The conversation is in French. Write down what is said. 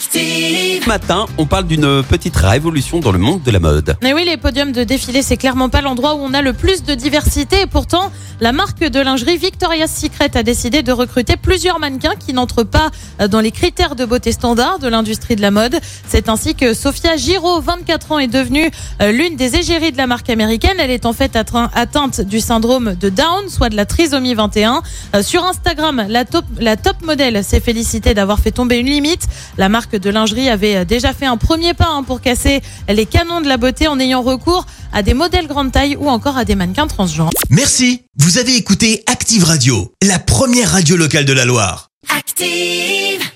Ce matin, on parle d'une petite révolution dans le monde de la mode. Mais oui, les podiums de défilé, c'est clairement pas l'endroit où on a le plus de diversité. Et pourtant, la marque de lingerie Victoria's Secret a décidé de recruter plusieurs mannequins qui n'entrent pas dans les critères de beauté standard de l'industrie de la mode. C'est ainsi que Sophia Giraud, 24 ans, est devenue euh, l'une des égéries de la marque américaine. Elle est en fait atteint- atteinte du syndrome de Down, soit de la trisomie 21. Euh, Sur Instagram, la top, la top modèle s'est félicitée d'avoir fait tomber une limite. La marque de lingerie avait euh, déjà fait un premier pas hein, pour casser les canons de la beauté en ayant recours à des modèles grande taille ou encore à des mannequins transgenres. Merci, vous avez écouté Active Radio, la première radio locale de la Loire. Active.